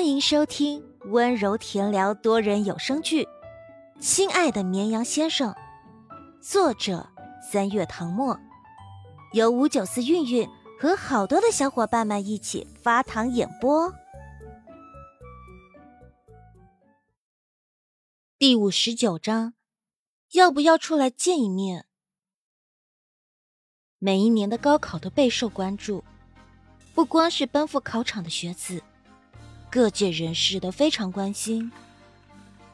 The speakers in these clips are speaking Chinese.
欢迎收听温柔甜聊多人有声剧《亲爱的绵羊先生》，作者三月唐末，由五九四韵韵和好多的小伙伴们一起发糖演播。第五十九章，要不要出来见一面？每一年的高考都备受关注，不光是奔赴考场的学子。各界人士都非常关心，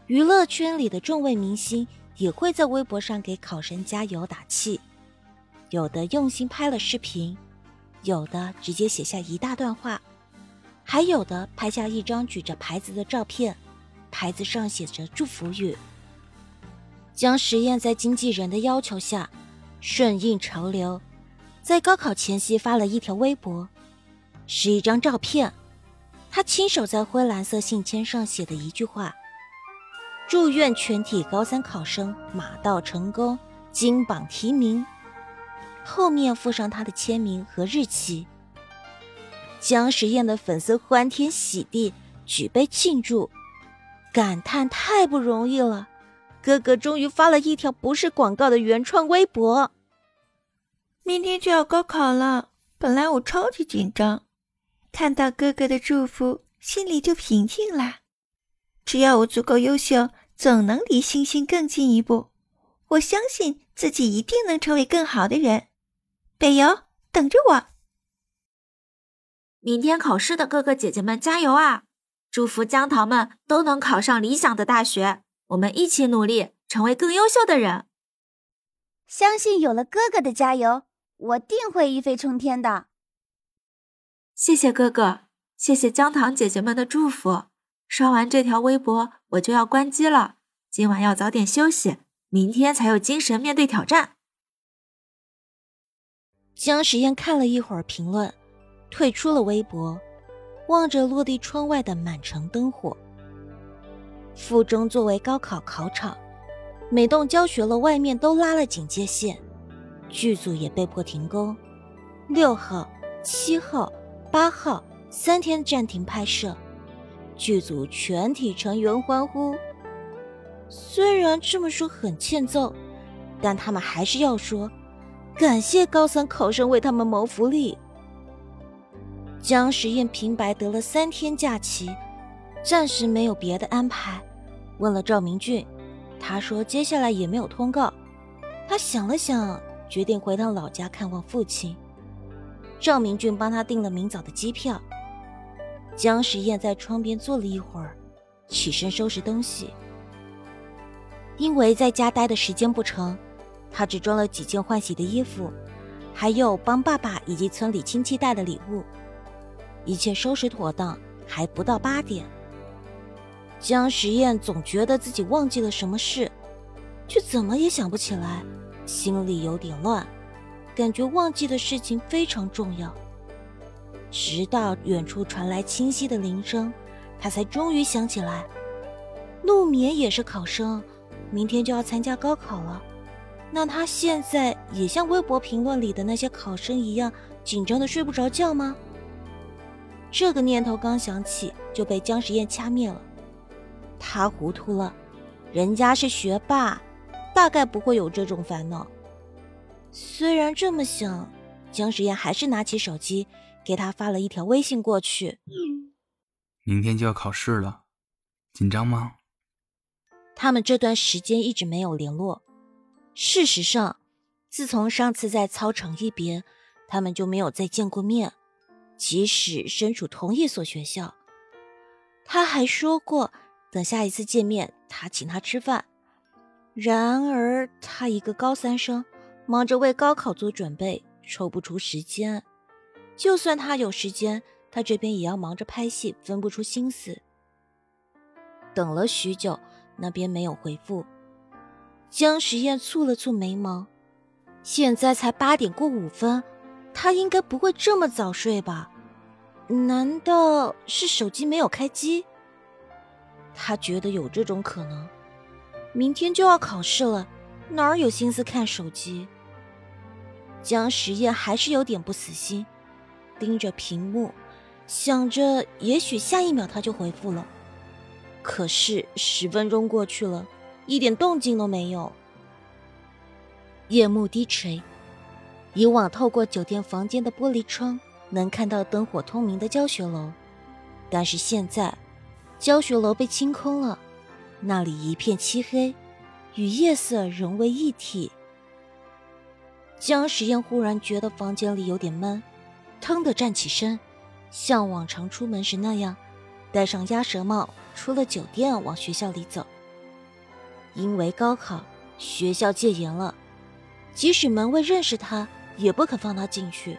娱乐圈里的众位明星也会在微博上给考生加油打气，有的用心拍了视频，有的直接写下一大段话，还有的拍下一张举着牌子的照片，牌子上写着祝福语。江实验在经纪人的要求下，顺应潮流，在高考前夕发了一条微博，是一张照片。他亲手在灰蓝色信签上写的一句话：“祝愿全体高三考生马到成功，金榜题名。”后面附上他的签名和日期。江时宴的粉丝欢天喜地，举杯庆祝，感叹太不容易了，哥哥终于发了一条不是广告的原创微博。明天就要高考了，本来我超级紧张。看到哥哥的祝福，心里就平静了。只要我足够优秀，总能离星星更近一步。我相信自己一定能成为更好的人。北游，等着我！明天考试的哥哥姐姐们加油啊！祝福江桃们都能考上理想的大学。我们一起努力，成为更优秀的人。相信有了哥哥的加油，我定会一飞冲天的。谢谢哥哥，谢谢姜糖姐姐们的祝福。刷完这条微博，我就要关机了。今晚要早点休息，明天才有精神面对挑战。江时宴看了一会儿评论，退出了微博，望着落地窗外的满城灯火。附中作为高考考场，每栋教学楼外面都拉了警戒线，剧组也被迫停工。六号、七号。八号三天暂停拍摄，剧组全体成员欢呼。虽然这么说很欠揍，但他们还是要说感谢高三考生为他们谋福利。江时宴平白得了三天假期，暂时没有别的安排。问了赵明俊，他说接下来也没有通告。他想了想，决定回趟老家看望父亲。赵明俊帮他订了明早的机票。江时宴在窗边坐了一会儿，起身收拾东西。因为在家待的时间不长，他只装了几件换洗的衣服，还有帮爸爸以及村里亲戚带的礼物。一切收拾妥当，还不到八点。江时宴总觉得自己忘记了什么事，却怎么也想不起来，心里有点乱。感觉忘记的事情非常重要，直到远处传来清晰的铃声，他才终于想起来，陆眠也是考生，明天就要参加高考了。那他现在也像微博评论里的那些考生一样紧张的睡不着觉吗？这个念头刚想起，就被江时宴掐灭了。他糊涂了，人家是学霸，大概不会有这种烦恼。虽然这么想，江时宴还是拿起手机给他发了一条微信过去。明天就要考试了，紧张吗？他们这段时间一直没有联络。事实上，自从上次在操场一别，他们就没有再见过面。即使身处同一所学校，他还说过等下一次见面，他请他吃饭。然而，他一个高三生。忙着为高考做准备，抽不出时间。就算他有时间，他这边也要忙着拍戏，分不出心思。等了许久，那边没有回复。江时宴蹙了蹙眉毛，现在才八点过五分，他应该不会这么早睡吧？难道是手机没有开机？他觉得有这种可能。明天就要考试了，哪儿有心思看手机？江时宴还是有点不死心，盯着屏幕，想着也许下一秒他就回复了。可是十分钟过去了，一点动静都没有。夜幕低垂，以往透过酒店房间的玻璃窗能看到灯火通明的教学楼，但是现在教学楼被清空了，那里一片漆黑，与夜色融为一体。江时宴忽然觉得房间里有点闷，腾地站起身，像往常出门时那样，戴上鸭舌帽，出了酒店往学校里走。因为高考，学校戒严了。即使门卫认识他，也不肯放他进去。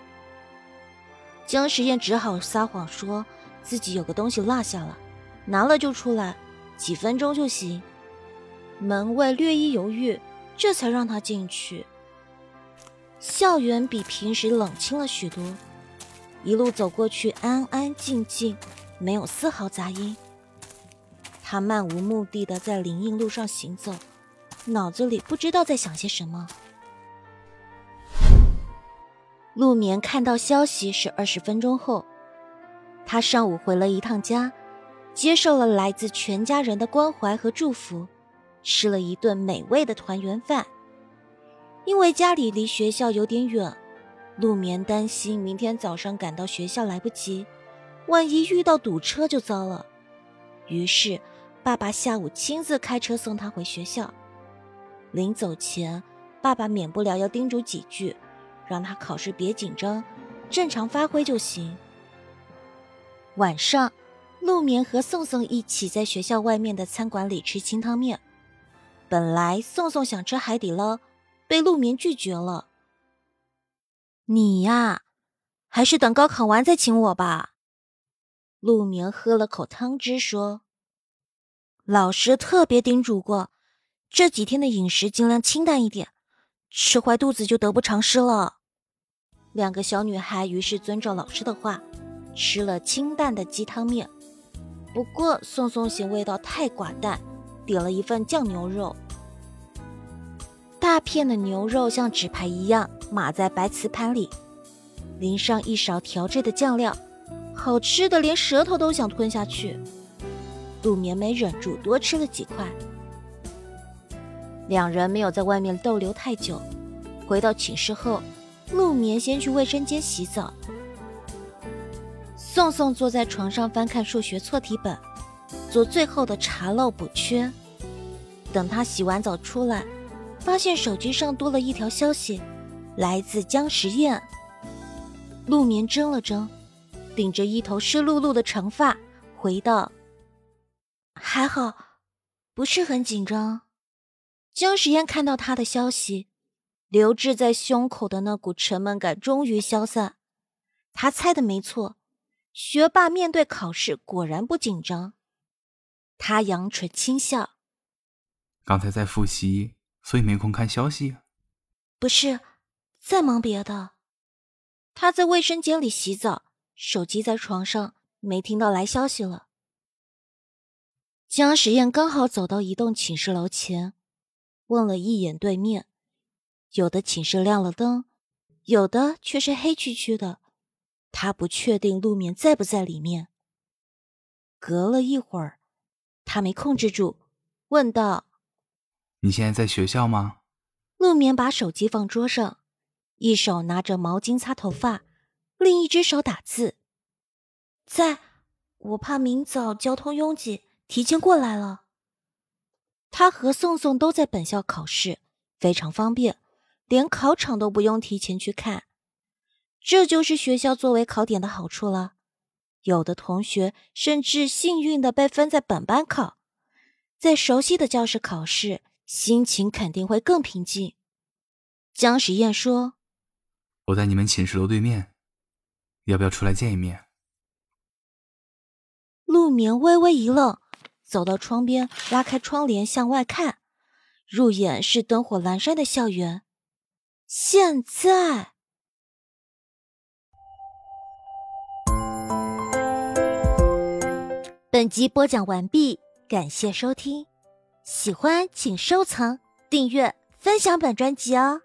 江时宴只好撒谎说自己有个东西落下了，拿了就出来，几分钟就行。门卫略一犹豫，这才让他进去。校园比平时冷清了许多，一路走过去安安静静，没有丝毫杂音。他漫无目的的在林荫路上行走，脑子里不知道在想些什么。陆眠看到消息是二十分钟后，他上午回了一趟家，接受了来自全家人的关怀和祝福，吃了一顿美味的团圆饭。因为家里离学校有点远，陆眠担心明天早上赶到学校来不及，万一遇到堵车就糟了。于是，爸爸下午亲自开车送他回学校。临走前，爸爸免不了要叮嘱几句。让他考试别紧张，正常发挥就行。晚上，陆眠和宋宋一起在学校外面的餐馆里吃清汤面。本来宋宋想吃海底捞，被陆眠拒绝了。你呀，还是等高考完再请我吧。陆眠喝了口汤汁说：“老师特别叮嘱过，这几天的饮食尽量清淡一点，吃坏肚子就得不偿失了。”两个小女孩于是遵照老师的话，吃了清淡的鸡汤面。不过宋宋嫌味道太寡淡，点了一份酱牛肉。大片的牛肉像纸牌一样码在白瓷盘里，淋上一勺调制的酱料，好吃的连舌头都想吞下去。陆眠没忍住多吃了几块。两人没有在外面逗留太久，回到寝室后。陆眠先去卫生间洗澡，宋宋坐在床上翻看数学错题本，做最后的查漏补缺。等他洗完澡出来，发现手机上多了一条消息，来自江时宴。陆眠怔了怔，顶着一头湿漉漉的长发，回道：“还好，不是很紧张。”江时宴看到他的消息。留滞在胸口的那股沉闷感终于消散。他猜的没错，学霸面对考试果然不紧张。他扬唇轻笑：“刚才在复习，所以没空看消息。”“不是，在忙别的。”他在卫生间里洗澡，手机在床上，没听到来消息了。江实验刚好走到一栋寝室楼前，问了一眼对面。有的寝室亮了灯，有的却是黑黢黢的。他不确定陆眠在不在里面。隔了一会儿，他没控制住，问道：“你现在在学校吗？”陆眠把手机放桌上，一手拿着毛巾擦头发，另一只手打字。在，我怕明早交通拥挤，提前过来了。他和宋宋都在本校考试，非常方便。连考场都不用提前去看，这就是学校作为考点的好处了。有的同学甚至幸运的被分在本班考，在熟悉的教室考试，心情肯定会更平静。江时宴说：“我在你们寝室楼对面，要不要出来见一面？”陆眠微微一愣，走到窗边，拉开窗帘向外看，入眼是灯火阑珊的校园。现在，本集播讲完毕，感谢收听，喜欢请收藏、订阅、分享本专辑哦。